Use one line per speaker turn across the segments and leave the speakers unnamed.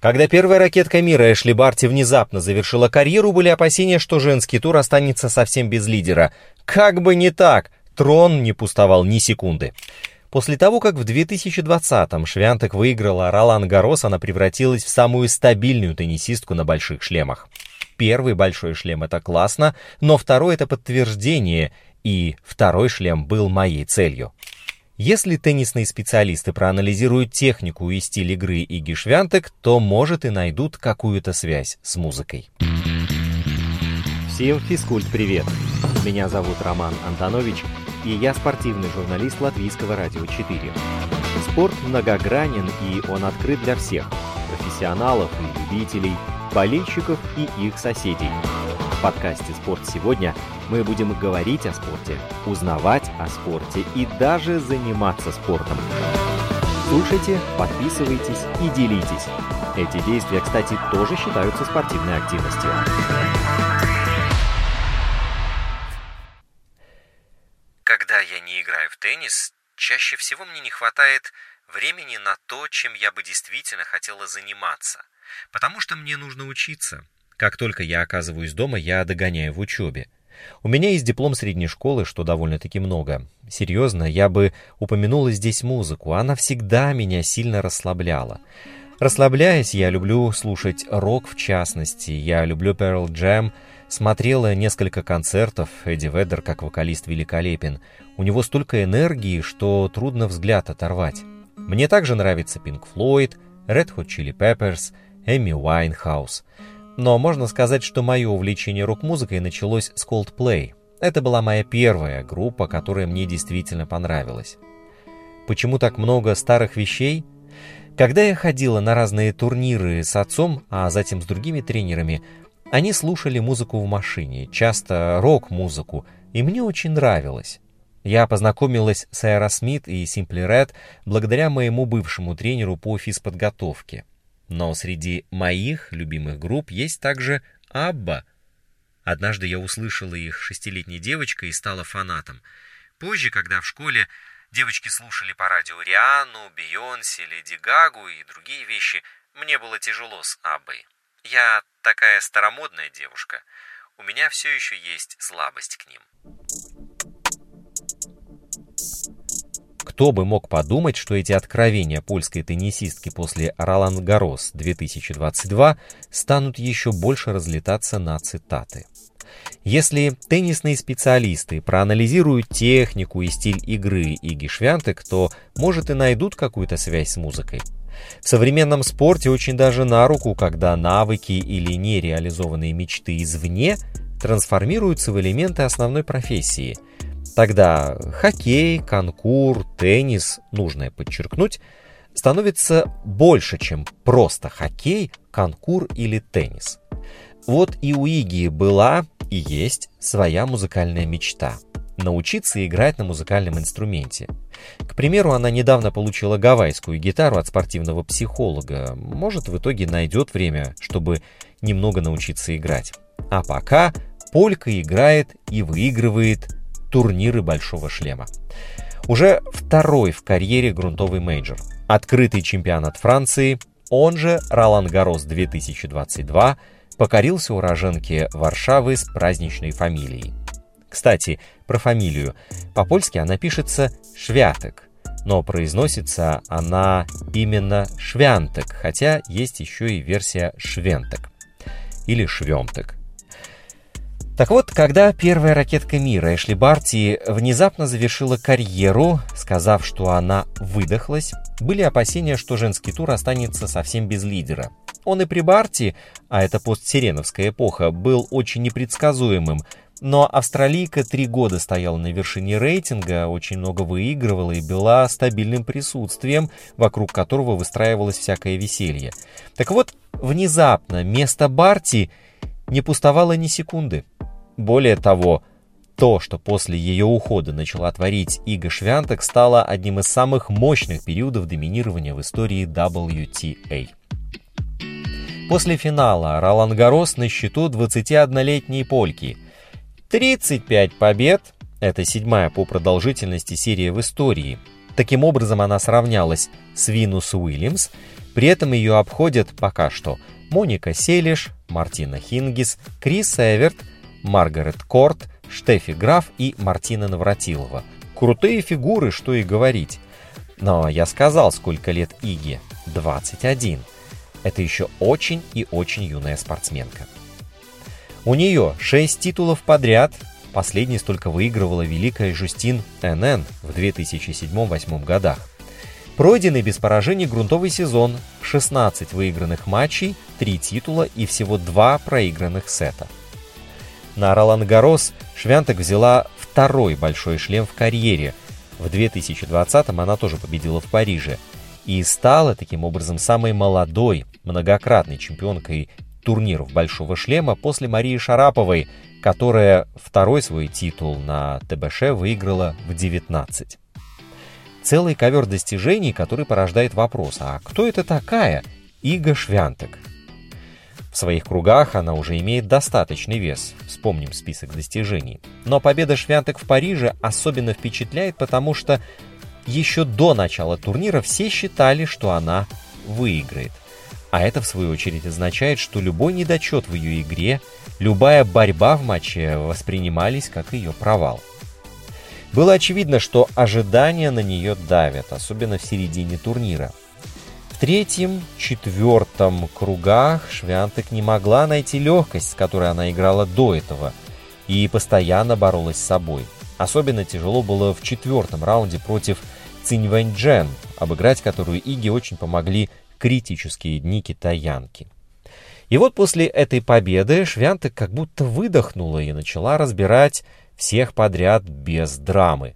Когда первая ракетка мира Эшли Барти внезапно завершила карьеру, были опасения, что женский тур останется совсем без лидера. Как бы не так, трон не пустовал ни секунды. После того, как в 2020-м Швянтек выиграла Ролан Гарос, она превратилась в самую стабильную теннисистку на больших шлемах. Первый большой шлем — это классно, но второй — это подтверждение, и второй шлем был моей целью. Если теннисные специалисты проанализируют технику и стиль игры Иги Швянтек, то, может, и найдут какую-то связь с музыкой.
Всем физкульт-привет! Меня зовут Роман Антонович, и я спортивный журналист Латвийского радио 4. Спорт многогранен, и он открыт для всех – профессионалов и любителей, болельщиков и их соседей – в подкасте «Спорт сегодня» мы будем говорить о спорте, узнавать о спорте и даже заниматься спортом. Слушайте, подписывайтесь и делитесь. Эти действия, кстати, тоже считаются спортивной активностью.
Когда я не играю в теннис, чаще всего мне не хватает времени на то, чем я бы действительно хотела заниматься. Потому что мне нужно учиться, как только я оказываюсь дома, я догоняю в учебе. У меня есть диплом средней школы, что довольно-таки много. Серьезно, я бы упомянула здесь музыку. Она всегда меня сильно расслабляла. Расслабляясь, я люблю слушать рок в частности. Я люблю Pearl Jam. Смотрела несколько концертов. Эдди Веддер как вокалист великолепен. У него столько энергии, что трудно взгляд оторвать. Мне также нравится Pink Floyd, Red Hot Chili Peppers, Эми Уайнхаус. Но можно сказать, что мое увлечение рок-музыкой началось с Coldplay. Это была моя первая группа, которая мне действительно понравилась. Почему так много старых вещей? Когда я ходила на разные турниры с отцом, а затем с другими тренерами, они слушали музыку в машине, часто рок-музыку, и мне очень нравилось. Я познакомилась с Aerosmith и Simply Red благодаря моему бывшему тренеру по физподготовке. Но среди моих любимых групп есть также Абба. Однажды я услышала их шестилетней девочкой и стала фанатом. Позже, когда в школе девочки слушали по радио Риану, Бейонсе, Леди Гагу и другие вещи, мне было тяжело с Аббой. Я такая старомодная девушка. У меня все еще есть слабость к ним.
Кто бы мог подумать, что эти откровения польской теннисистки после Ролан Гарос 2022 станут еще больше разлетаться на цитаты. Если теннисные специалисты проанализируют технику и стиль игры Иги Швянтек, то, может, и найдут какую-то связь с музыкой. В современном спорте очень даже на руку, когда навыки или нереализованные мечты извне трансформируются в элементы основной профессии – Тогда хоккей, конкур, теннис, нужно подчеркнуть, становится больше, чем просто хоккей, конкур или теннис. Вот и у Иги была и есть своя музыкальная мечта – научиться играть на музыкальном инструменте. К примеру, она недавно получила гавайскую гитару от спортивного психолога. Может, в итоге найдет время, чтобы немного научиться играть. А пока Полька играет и выигрывает турниры Большого Шлема. Уже второй в карьере грунтовый мейджор. Открытый чемпионат Франции, он же Ролан Гарос 2022, покорился уроженке Варшавы с праздничной фамилией. Кстати, про фамилию. По-польски она пишется «Швятек», но произносится она именно «Швянтек», хотя есть еще и версия «Швентек» или «Швемтек». Так вот, когда первая ракетка мира Эшли Барти внезапно завершила карьеру, сказав, что она выдохлась, были опасения, что женский тур останется совсем без лидера. Он и при Барти, а это постсиреновская эпоха, был очень непредсказуемым, но австралийка три года стояла на вершине рейтинга, очень много выигрывала и была стабильным присутствием, вокруг которого выстраивалось всякое веселье. Так вот, внезапно место Барти не пустовало ни секунды. Более того, то, что после ее ухода начала творить Ига Швянтек, стало одним из самых мощных периодов доминирования в истории WTA. После финала Ролан Гарос на счету 21-летней польки. 35 побед – это седьмая по продолжительности серия в истории. Таким образом, она сравнялась с Винус Уильямс, При этом ее обходят пока что Моника Селиш, Мартина Хингис, Крис Эверт, Маргарет Корт, Штефи Граф и Мартина Навратилова. Крутые фигуры, что и говорить. Но я сказал, сколько лет Иге. 21. Это еще очень и очень юная спортсменка. У нее 6 титулов подряд. Последний столько выигрывала великая Жустин НН в 2007-2008 годах. Пройденный без поражений грунтовый сезон, 16 выигранных матчей, 3 титула и всего 2 проигранных сета. На Ролан Гарос Швянтек взяла второй большой шлем в карьере. В 2020-м она тоже победила в Париже. И стала таким образом самой молодой, многократной чемпионкой турниров «Большого шлема» после Марии Шараповой, которая второй свой титул на ТБШ выиграла в 19 целый ковер достижений, который порождает вопрос, а кто это такая Ига Швянтек? В своих кругах она уже имеет достаточный вес, вспомним список достижений. Но победа Швянтек в Париже особенно впечатляет, потому что еще до начала турнира все считали, что она выиграет. А это, в свою очередь, означает, что любой недочет в ее игре, любая борьба в матче воспринимались как ее провал. Было очевидно, что ожидания на нее давят, особенно в середине турнира. Третьем, четвертом кругах Швянтек не могла найти легкость, с которой она играла до этого, и постоянно боролась с собой. Особенно тяжело было в четвертом раунде против Цинь Вэньчжэн, обыграть которую Иги очень помогли критические дни китаянки. И вот после этой победы Швянтек как будто выдохнула и начала разбирать всех подряд без драмы.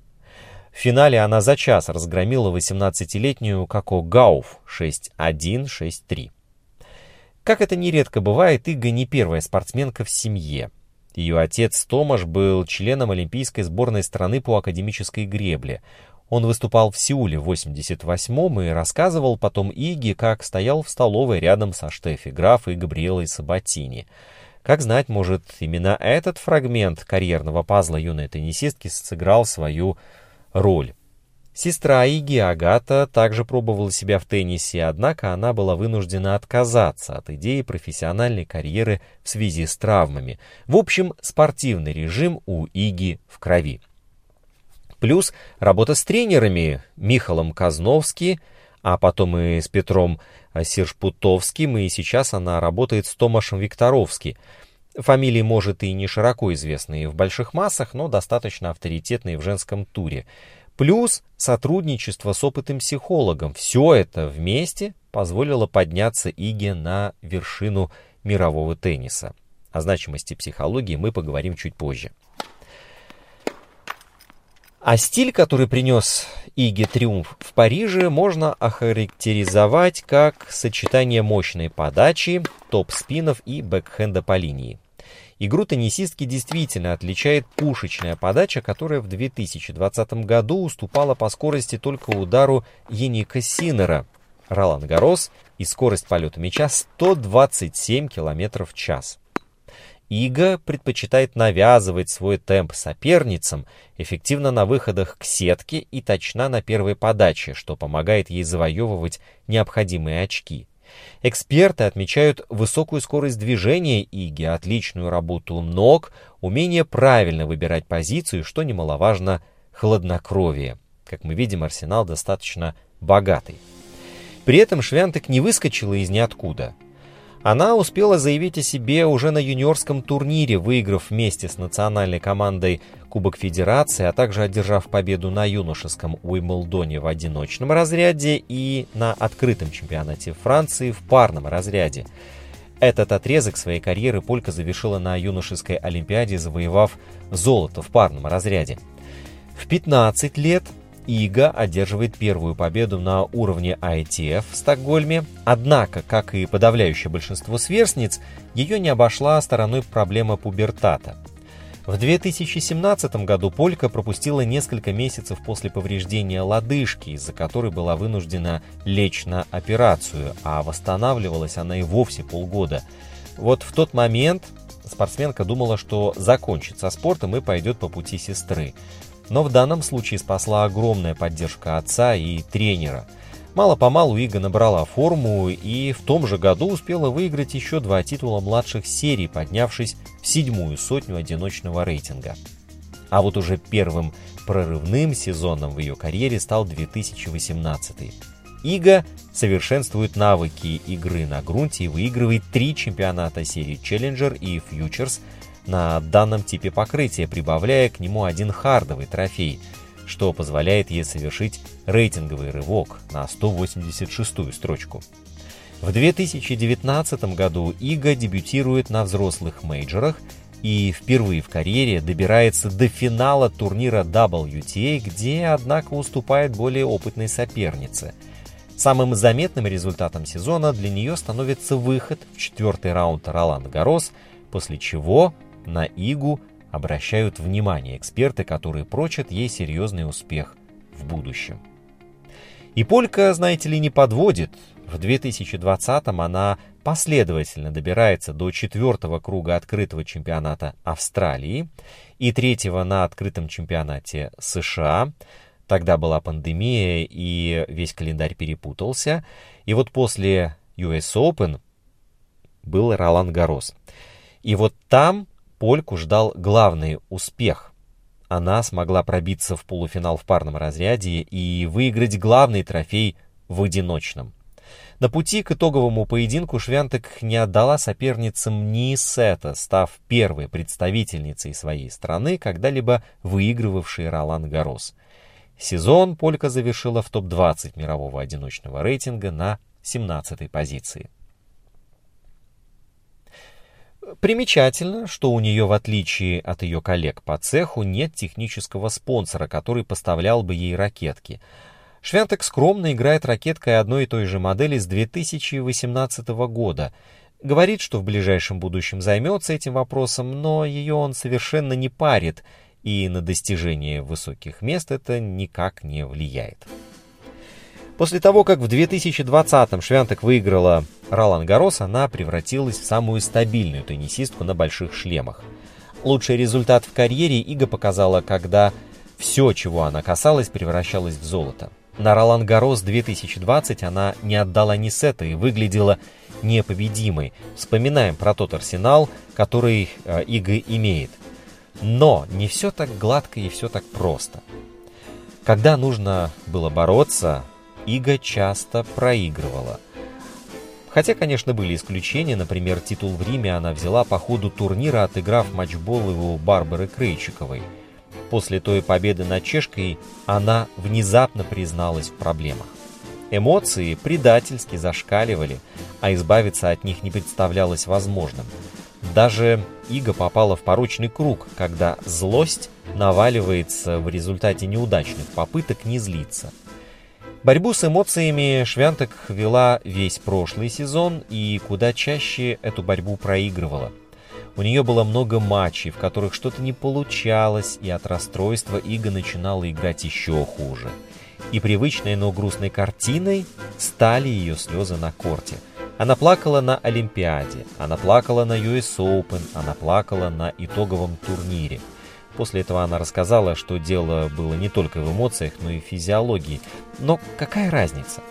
В финале она за час разгромила 18-летнюю Како Гауф 6-1-6-3. Как это нередко бывает, Ига не первая спортсменка в семье. Ее отец Томаш был членом олимпийской сборной страны по академической гребле. Он выступал в Сеуле в 88-м и рассказывал потом Иге, как стоял в столовой рядом со Штефи Граф и Габриэлой Сабатини – как знать, может, именно этот фрагмент карьерного пазла юной теннисистки сыграл свою роль. Сестра Иги, Агата, также пробовала себя в теннисе, однако она была вынуждена отказаться от идеи профессиональной карьеры в связи с травмами. В общем, спортивный режим у Иги в крови. Плюс работа с тренерами Михалом Казновски, а потом и с Петром Сершпутовским, и сейчас она работает с Томашем Викторовски. Фамилии, может, и не широко известные в больших массах, но достаточно авторитетные в женском туре. Плюс сотрудничество с опытным психологом. Все это вместе позволило подняться Иге на вершину мирового тенниса. О значимости психологии мы поговорим чуть позже. А стиль, который принес Иге триумф в Париже, можно охарактеризовать как сочетание мощной подачи, топ-спинов и бэкхенда по линии. Игру теннисистки действительно отличает пушечная подача, которая в 2020 году уступала по скорости только удару Еника Синера, Ролан Гарос и скорость полета мяча 127 км в час. Ига предпочитает навязывать свой темп соперницам, эффективно на выходах к сетке и точна на первой подаче, что помогает ей завоевывать необходимые очки. Эксперты отмечают высокую скорость движения Иги, отличную работу ног, умение правильно выбирать позицию, что немаловажно, хладнокровие. Как мы видим, арсенал достаточно богатый. При этом Швянтек не выскочила из ниоткуда. Она успела заявить о себе уже на юниорском турнире, выиграв вместе с национальной командой Кубок Федерации, а также одержав победу на юношеском Уимблдоне в одиночном разряде и на открытом чемпионате Франции в парном разряде. Этот отрезок своей карьеры Полька завершила на юношеской Олимпиаде, завоевав золото в парном разряде. В 15 лет Ига одерживает первую победу на уровне ITF в Стокгольме, однако, как и подавляющее большинство сверстниц, ее не обошла стороной проблема пубертата. В 2017 году Полька пропустила несколько месяцев после повреждения лодыжки, из-за которой была вынуждена лечь на операцию, а восстанавливалась она и вовсе полгода. Вот в тот момент спортсменка думала, что закончит со спортом и пойдет по пути сестры. Но в данном случае спасла огромная поддержка отца и тренера. Мало-помалу Ига набрала форму и в том же году успела выиграть еще два титула младших серий, поднявшись в седьмую сотню одиночного рейтинга. А вот уже первым прорывным сезоном в ее карьере стал 2018. Ига совершенствует навыки игры на грунте и выигрывает три чемпионата серии Challenger и Futures на данном типе покрытия, прибавляя к нему один хардовый трофей – что позволяет ей совершить рейтинговый рывок на 186-ю строчку. В 2019 году Ига дебютирует на взрослых мейджорах и впервые в карьере добирается до финала турнира WTA, где, однако, уступает более опытной сопернице. Самым заметным результатом сезона для нее становится выход в четвертый раунд Ролан Гарос, после чего на Игу обращают внимание эксперты, которые прочат ей серьезный успех в будущем. И Полька, знаете ли, не подводит. В 2020-м она последовательно добирается до четвертого круга открытого чемпионата Австралии и третьего на открытом чемпионате США. Тогда была пандемия, и весь календарь перепутался. И вот после US Open был Ролан Гарос. И вот там Польку ждал главный успех. Она смогла пробиться в полуфинал в парном разряде и выиграть главный трофей в одиночном. На пути к итоговому поединку Швянтек не отдала соперницам ни сета, став первой представительницей своей страны, когда-либо выигрывавшей Ролан Гарос. Сезон Полька завершила в топ-20 мирового одиночного рейтинга на 17-й позиции. Примечательно, что у нее, в отличие от ее коллег по цеху, нет технического спонсора, который поставлял бы ей ракетки. Швянтек скромно играет ракеткой одной и той же модели с 2018 года. Говорит, что в ближайшем будущем займется этим вопросом, но ее он совершенно не парит, и на достижение высоких мест это никак не влияет. После того, как в 2020-м Швянтек выиграла Ролан Гарос, она превратилась в самую стабильную теннисистку на больших шлемах. Лучший результат в карьере Ига показала, когда все, чего она касалась, превращалось в золото. На Ролан Гарос 2020 она не отдала ни сета и выглядела непобедимой. Вспоминаем про тот арсенал, который э, Ига имеет. Но не все так гладко и все так просто. Когда нужно было бороться, Ига часто проигрывала. Хотя, конечно, были исключения, например, титул в Риме она взяла по ходу турнира, отыграв матчбол у Барбары Крейчиковой. После той победы над Чешкой она внезапно призналась в проблемах. Эмоции предательски зашкаливали, а избавиться от них не представлялось возможным. Даже Ига попала в порочный круг, когда злость наваливается в результате неудачных попыток не злиться – Борьбу с эмоциями Швянтек вела весь прошлый сезон и куда чаще эту борьбу проигрывала. У нее было много матчей, в которых что-то не получалось, и от расстройства Ига начинала играть еще хуже. И привычной, но грустной картиной стали ее слезы на корте. Она плакала на Олимпиаде, она плакала на US Open, она плакала на итоговом турнире – После этого она рассказала, что дело было не только в эмоциях, но и в физиологии. Но какая разница?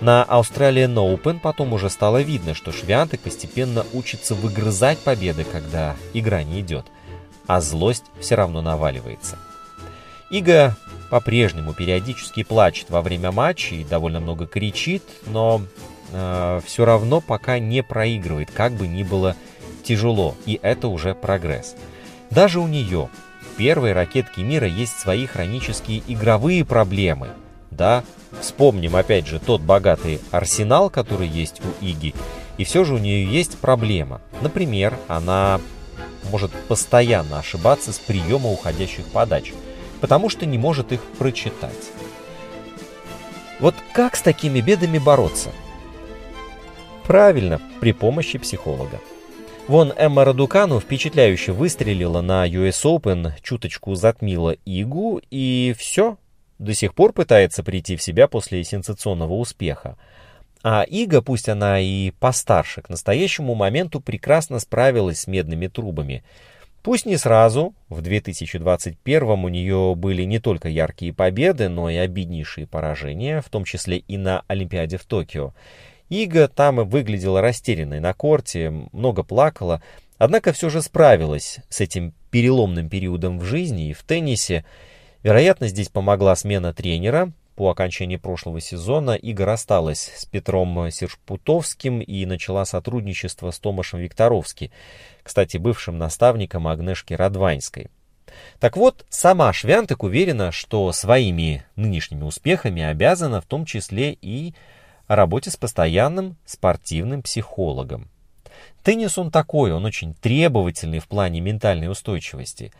На Australian Open потом уже стало видно, что Швянтек постепенно учится выгрызать победы, когда игра не идет, а злость все равно наваливается. Ига по-прежнему периодически плачет во время матча и довольно много кричит, но э, все равно пока не проигрывает, как бы ни было тяжело, и это уже прогресс. Даже у нее, первой ракетки мира есть свои хронические игровые проблемы. Да, вспомним опять же тот богатый арсенал, который есть у Иги, и все же у нее есть проблема. Например, она может постоянно ошибаться с приема уходящих подач, потому что не может их прочитать. Вот как с такими бедами бороться? Правильно, при помощи психолога. Вон Эмма Радукану впечатляюще выстрелила на US Open, чуточку затмила Игу, и все. До сих пор пытается прийти в себя после сенсационного успеха. А Ига, пусть она и постарше, к настоящему моменту прекрасно справилась с медными трубами. Пусть не сразу, в 2021 у нее были не только яркие победы, но и обиднейшие поражения, в том числе и на Олимпиаде в Токио. Ига там выглядела растерянной на корте, много плакала, однако все же справилась с этим переломным периодом в жизни и в теннисе. Вероятно, здесь помогла смена тренера. По окончании прошлого сезона Ига рассталась с Петром Сершпутовским и начала сотрудничество с Томашем Викторовски, кстати, бывшим наставником Агнешки Радваньской. Так вот, сама Швянтек уверена, что своими нынешними успехами обязана в том числе и о работе с постоянным спортивным психологом. Теннис он такой, он очень требовательный в плане ментальной устойчивости.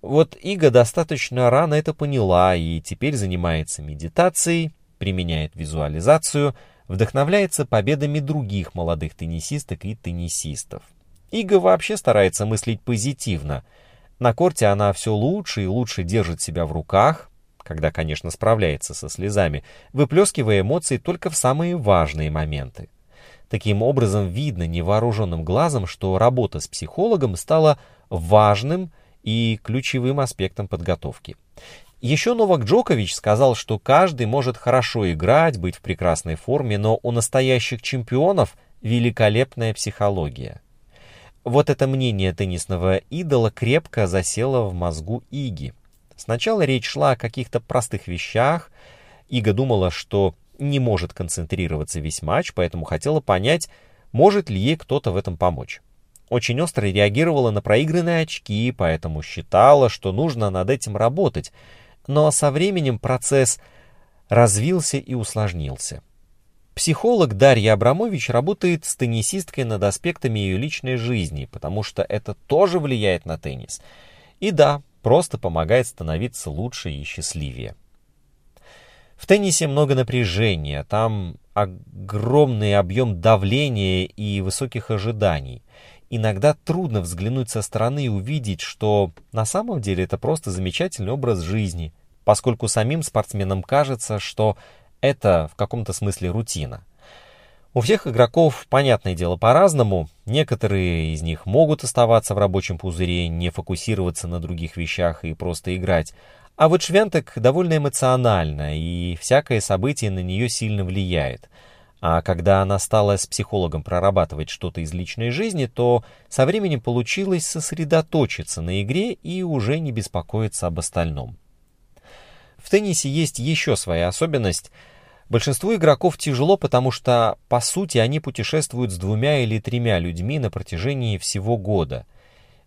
Вот Ига достаточно рано это поняла и теперь занимается медитацией, применяет визуализацию, вдохновляется победами других молодых теннисисток и теннисистов. Ига вообще старается мыслить позитивно. На корте она все лучше и лучше держит себя в руках, когда, конечно, справляется со слезами, выплескивая эмоции только в самые важные моменты. Таким образом, видно невооруженным глазом, что работа с психологом стала важным и ключевым аспектом подготовки. Еще Новак Джокович сказал, что каждый может хорошо играть, быть в прекрасной форме, но у настоящих чемпионов великолепная психология. Вот это мнение теннисного идола крепко засело в мозгу Иги. Сначала речь шла о каких-то простых вещах. Ига думала, что не может концентрироваться весь матч, поэтому хотела понять, может ли ей кто-то в этом помочь. Очень остро реагировала на проигранные очки, поэтому считала, что нужно над этим работать. Но со временем процесс развился и усложнился. Психолог Дарья Абрамович работает с теннисисткой над аспектами ее личной жизни, потому что это тоже влияет на теннис. И да, просто помогает становиться лучше и счастливее. В теннисе много напряжения, там огромный объем давления и высоких ожиданий. Иногда трудно взглянуть со стороны и увидеть, что на самом деле это просто замечательный образ жизни, поскольку самим спортсменам кажется, что это в каком-то смысле рутина. У всех игроков, понятное дело, по-разному. Некоторые из них могут оставаться в рабочем пузыре, не фокусироваться на других вещах и просто играть. А вот Швентек довольно эмоциональна, и всякое событие на нее сильно влияет. А когда она стала с психологом прорабатывать что-то из личной жизни, то со временем получилось сосредоточиться на игре и уже не беспокоиться об остальном. В теннисе есть еще своя особенность – Большинству игроков тяжело, потому что, по сути, они путешествуют с двумя или тремя людьми на протяжении всего года.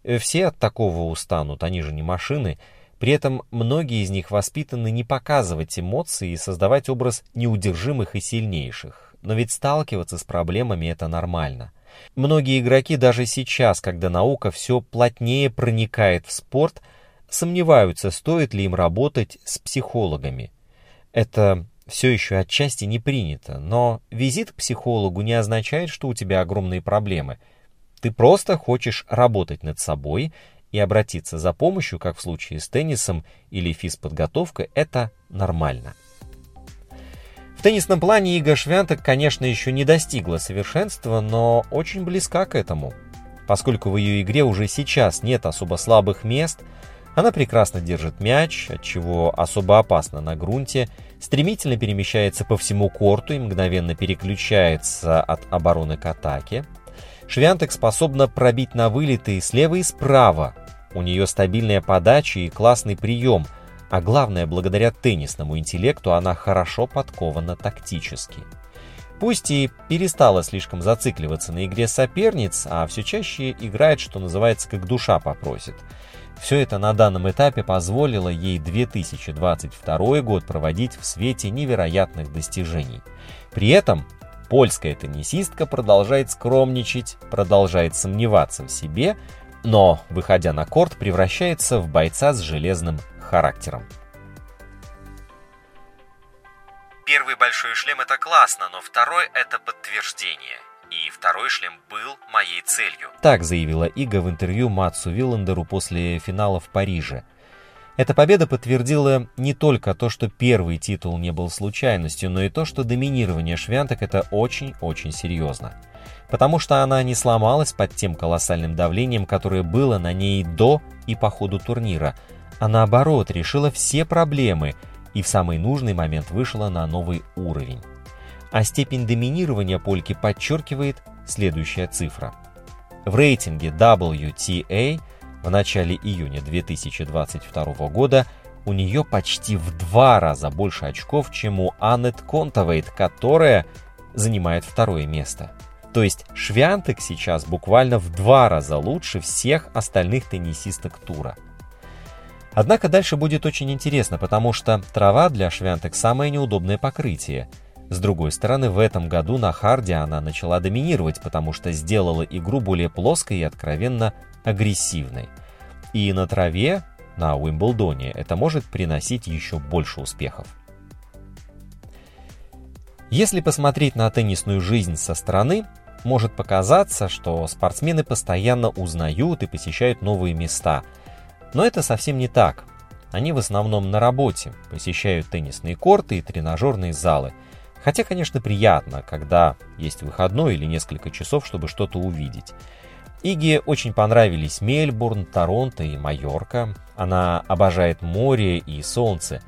Э, все от такого устанут, они же не машины. При этом многие из них воспитаны не показывать эмоции и создавать образ неудержимых и сильнейших. Но ведь сталкиваться с проблемами это нормально. Многие игроки даже сейчас, когда наука все плотнее проникает в спорт, сомневаются, стоит ли им работать с психологами. Это все еще отчасти не принято, но визит к психологу не означает, что у тебя огромные проблемы. Ты просто хочешь работать над собой и обратиться за помощью, как в случае с теннисом или физподготовкой, это нормально. В теннисном плане Ига Швянтек, конечно, еще не достигла совершенства, но очень близка к этому. Поскольку в ее игре уже сейчас нет особо слабых мест – она прекрасно держит мяч, от чего особо опасно на грунте, стремительно перемещается по всему корту и мгновенно переключается от обороны к атаке. Швянтек способна пробить на вылеты слева и справа. У нее стабильная подача и классный прием, а главное, благодаря теннисному интеллекту она хорошо подкована тактически. Пусть и перестала слишком зацикливаться на игре соперниц, а все чаще играет, что называется, как душа попросит – все это на данном этапе позволило ей 2022 год проводить в свете невероятных достижений. При этом польская теннисистка продолжает скромничать, продолжает сомневаться в себе, но, выходя на корт, превращается в бойца с железным характером.
Первый большой шлем это классно, но второй это подтверждение – и второй шлем был моей целью.
Так заявила Ига в интервью Матсу Виллендеру после финала в Париже. Эта победа подтвердила не только то, что первый титул не был случайностью, но и то, что доминирование Швянтек это очень-очень серьезно. Потому что она не сломалась под тем колоссальным давлением, которое было на ней до и по ходу турнира, а наоборот решила все проблемы и в самый нужный момент вышла на новый уровень. А степень доминирования польки подчеркивает следующая цифра. В рейтинге WTA в начале июня 2022 года у нее почти в два раза больше очков, чем у Аннет Контовейт, которая занимает второе место. То есть Швянтек сейчас буквально в два раза лучше всех остальных теннисисток тура. Однако дальше будет очень интересно, потому что трава для Швянтек самое неудобное покрытие. С другой стороны, в этом году на харде она начала доминировать, потому что сделала игру более плоской и откровенно агрессивной. И на траве, на Уимблдоне, это может приносить еще больше успехов. Если посмотреть на теннисную жизнь со стороны, может показаться, что спортсмены постоянно узнают и посещают новые места. Но это совсем не так. Они в основном на работе, посещают теннисные корты и тренажерные залы. Хотя, конечно, приятно, когда есть выходной или несколько часов, чтобы что-то увидеть. Иге очень понравились Мельбурн, Торонто и Майорка. Она обожает море и солнце.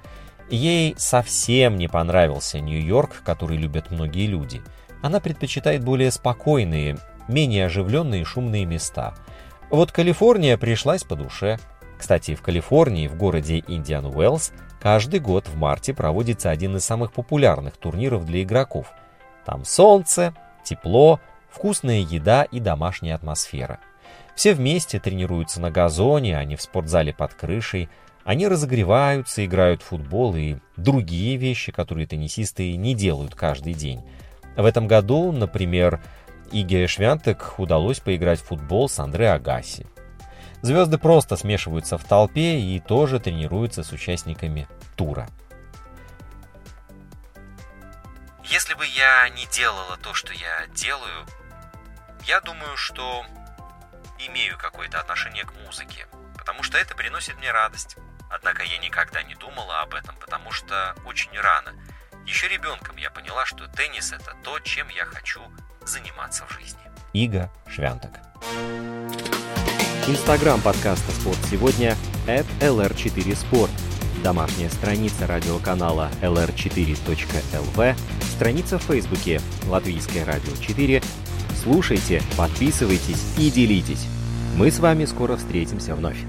Ей совсем не понравился Нью-Йорк, который любят многие люди. Она предпочитает более спокойные, менее оживленные и шумные места. Вот Калифорния пришлась по душе. Кстати, в Калифорнии, в городе Индиан Уэллс, каждый год в марте проводится один из самых популярных турниров для игроков. Там солнце, тепло, вкусная еда и домашняя атмосфера. Все вместе тренируются на газоне, а не в спортзале под крышей. Они разогреваются, играют в футбол и другие вещи, которые теннисисты не делают каждый день. В этом году, например, Иге Швянтек удалось поиграть в футбол с Андре Агаси. Звезды просто смешиваются в толпе и тоже тренируются с участниками тура.
Если бы я не делала то, что я делаю, я думаю, что имею какое-то отношение к музыке, потому что это приносит мне радость. Однако я никогда не думала об этом, потому что очень рано. Еще ребенком я поняла, что теннис это то, чем я хочу заниматься в жизни.
Ига Швянток.
Инстаграм подкаста «Спорт сегодня» at lr4sport. Домашняя страница радиоканала lr4.lv, страница в Фейсбуке «Латвийское радио 4», Слушайте, подписывайтесь и делитесь. Мы с вами скоро встретимся вновь.